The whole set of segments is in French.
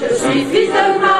Je suis fils de ma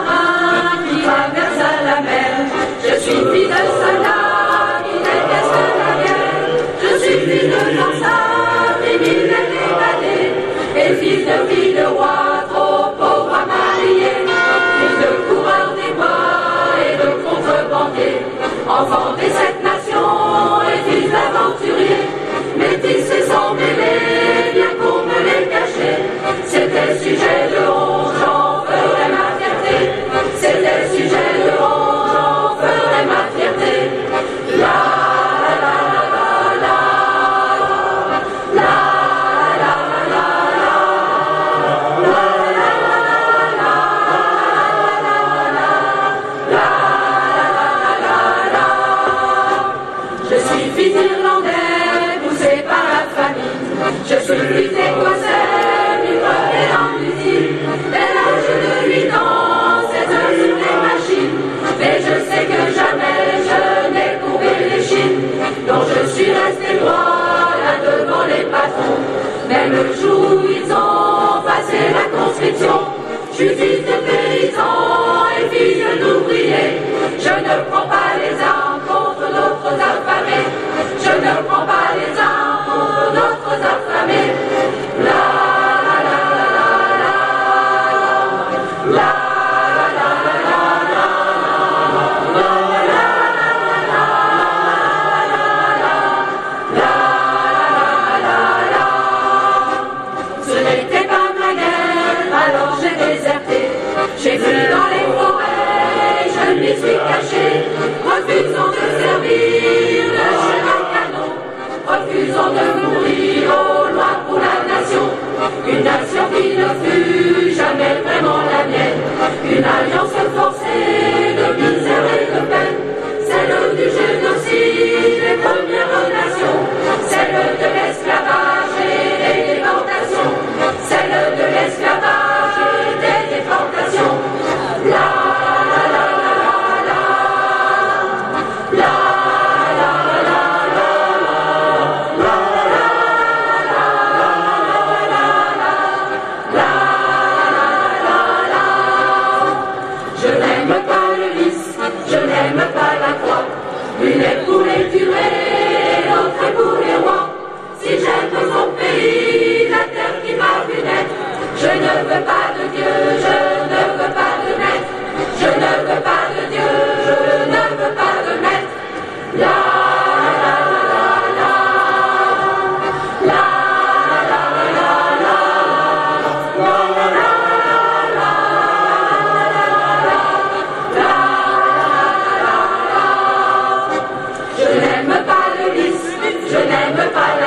Celui qui fait quoi ça, du papier industrie? Dès l'âge de huit ans, c'est sur les machines. Et je sais que jamais je n'ai couvert les chines, dont je suis resté droit là devant les patrons. Même le jour où ils ont passé la conscription, j'utilise paysans et fille d'ouvriers. J'ai vu dans les forêts, je m'y suis caché, refusant de servir. je n'aime pas